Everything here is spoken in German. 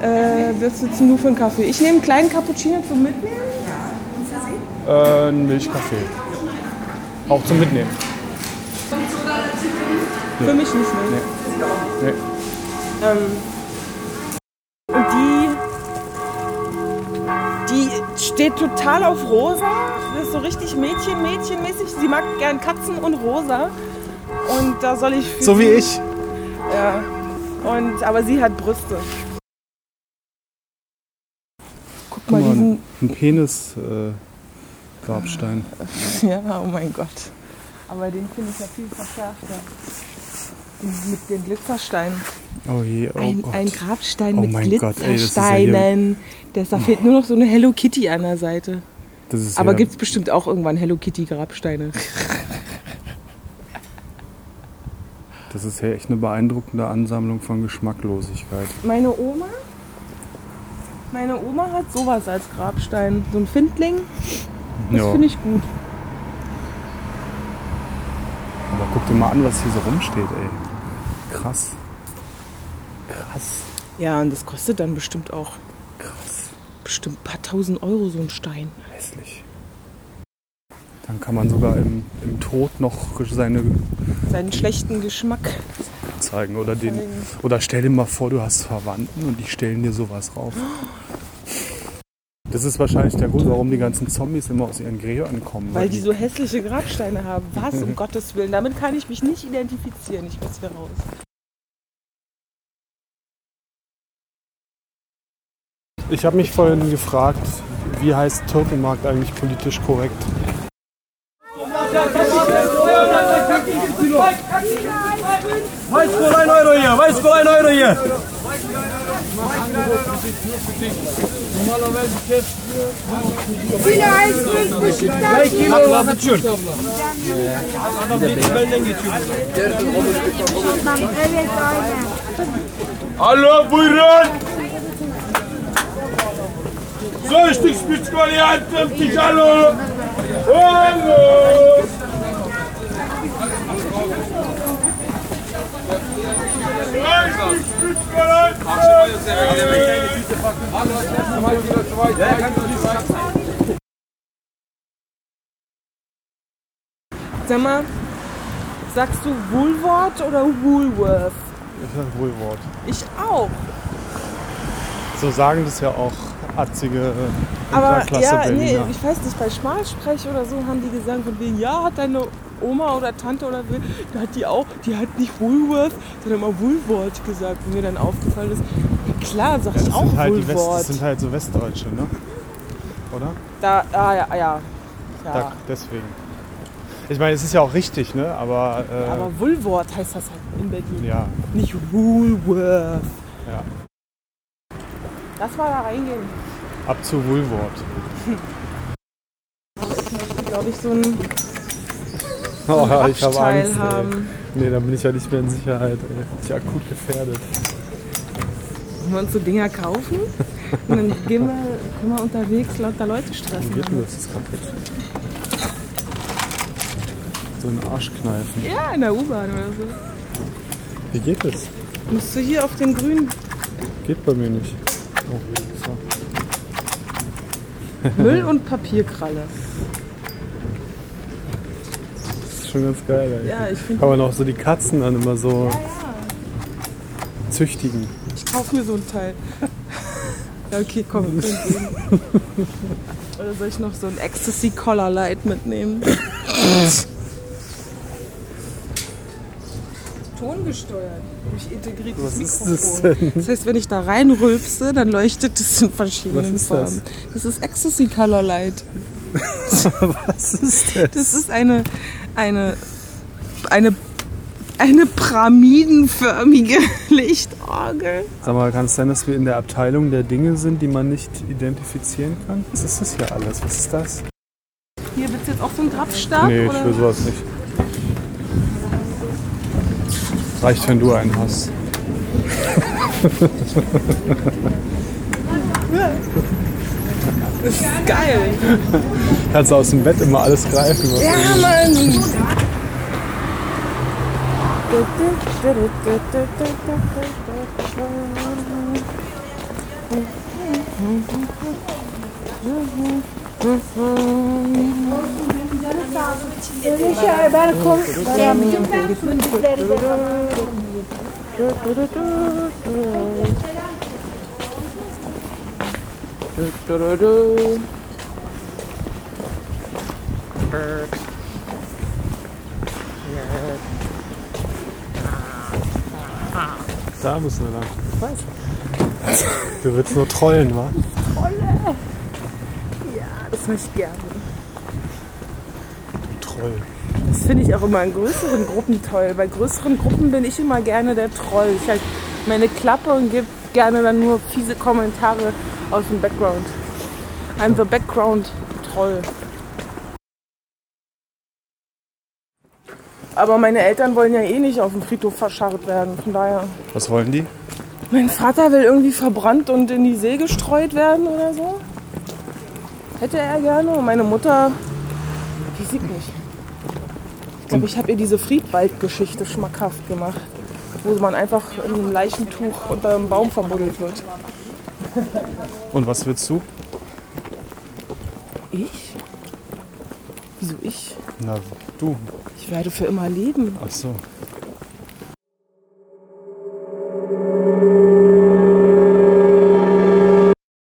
was willst du für einen Kaffee? Ich nehme einen kleinen Cappuccino zum Mitnehmen. Äh, ein Milchkaffee. Auch zum Mitnehmen. Für mich nicht mehr. Nee. Ähm, und die, die steht total auf rosa. Das ist so richtig Mädchen, Mädchenmäßig. Sie mag gern Katzen und rosa. Und da soll ich. So wie ich. Ja. Und, aber sie hat Brüste. Guck mal, diesen. ein Penis äh. Ja, oh mein Gott. Aber den finde ich ja viel verschärfter. Mit den Glitzersteinen. Oh je, oh ein, Gott. ein Grabstein Oh mit mein Gott, ey, ja Glitzersteinen. Da fehlt nur noch so eine Hello Kitty an der Seite. Das ist Aber ja, gibt es bestimmt auch irgendwann Hello Kitty Grabsteine. das ist ja echt eine beeindruckende Ansammlung von Geschmacklosigkeit. Meine Oma, meine Oma hat sowas als Grabstein. So ein Findling, das Ja. finde ich gut. Aber guck dir mal an, was hier so rumsteht, ey. Krass. Krass. Ja, und das kostet dann bestimmt auch Krass. bestimmt ein paar tausend Euro so ein Stein. Hässlich. Dann kann man sogar im, im Tod noch seine Seinen schlechten Geschmack. Zeigen. Oder, den, oder stell dir mal vor, du hast Verwandten und die stellen dir sowas rauf. Das ist wahrscheinlich der Grund, warum die ganzen Zombies immer aus ihren Gräbern kommen. Weil die so hässliche Grabsteine haben. Was, um Gottes Willen. Damit kann ich mich nicht identifizieren. Ich muss hier raus. Ich habe mich vorhin gefragt, wie heißt Türkenmarkt eigentlich politisch korrekt? Vai escolar na heroinha, vai escolar na heroinha. Belki yine atıyor. Adam benden geçiyor. Evet aynen. Alo buyurun. Sonuçta spiritualiyatım Ticalo. Alo. Sag mal, sagst du Woolworth oder Woolworth? Ich sag Wohlwort. Ich auch. So sagen das ja auch atzige Aber Unterklasse ja, nee, ich weiß nicht, bei Schmalsprech oder so haben die gesagt von wegen, ja, hat deine Oma oder Tante oder wer, da hat die auch, die hat nicht Woolworth, sondern mal Woolworth gesagt, wo mir dann aufgefallen ist, ja klar, sag ich das, auch halt die West, Woolworth. das sind halt so Westdeutsche, ne? Oder? da, ah, ja, ja. Da, ja. deswegen. Ich meine, es ist ja auch richtig, ne? Aber, äh, Aber Woolworth heißt das halt in Berlin. ja, Nicht Woolworth. ja. Lass mal da reingehen. Ab zu Wohlwort. Glaube ich, so ein Oh, ja, ich habe Angst. Ey. haben. Nee, da bin ich ja nicht mehr in Sicherheit. Ey. Ich bin akut gefährdet. Wollen wir uns so Dinger kaufen? Und dann gehen wir, können wir unterwegs lauter Leute stressen. Geht denn das? Das ist kaputt. So ein Arschkneifen. Ja, in der U-Bahn oder so. Wie geht das? Musst du hier auf den grünen Geht bei mir nicht. Oh. Müll- und Papierkralle. Das ist schon ganz geil. Ey. Ja, ich finde, Kann man auch so die Katzen dann immer so züchtigen. ich kaufe mir so ein Teil. Ja, okay, komm. Oder soll ich noch so ein Ecstasy Collar Light mitnehmen? Tongesteuert durch integriertes Was ist Mikrofon. das denn? Das heißt, wenn ich da reinrülpse, dann leuchtet es in verschiedenen Was ist das? Farben. Das ist Ecstasy Color Light. Was ist das? Das ist eine, eine, eine, eine pyramidenförmige Lichtorgel. Sag mal, kann es sein, dass wir in der Abteilung der Dinge sind, die man nicht identifizieren kann? Was ist das hier alles? Was ist das? Hier wird jetzt auch so ein Grabstab? nee, ich will sowas nicht. Reicht, wenn du einen hast. Das ist geil. Kannst du aus dem Bett immer alles greifen. Was Ja, du- Mann. Da müssen wir lang. Was? Du willst nur trollen, wa? Das möchte ich gerne. Troll. Das finde ich auch immer in größeren Gruppen toll. Bei größeren Gruppen bin ich immer gerne der Troll. Ich halt meine Klappe und gebe gerne dann nur fiese Kommentare aus dem Background. I'm the Background Troll. Aber meine Eltern wollen ja eh nicht auf dem Friedhof verscharrt werden. Von daher. Was wollen die? Mein Vater will irgendwie verbrannt und in die See gestreut werden oder so. Hätte er gerne. Und meine Mutter, die sieht nicht. Ich glaube, ich habe ihr diese Friedwald-Geschichte schmackhaft gemacht. Wo man einfach in einem Leichentuch unter einem Baum verbuddelt wird. Und was willst du? Ich? Wieso ich? Na, du. Ich werde für immer leben. Ach so.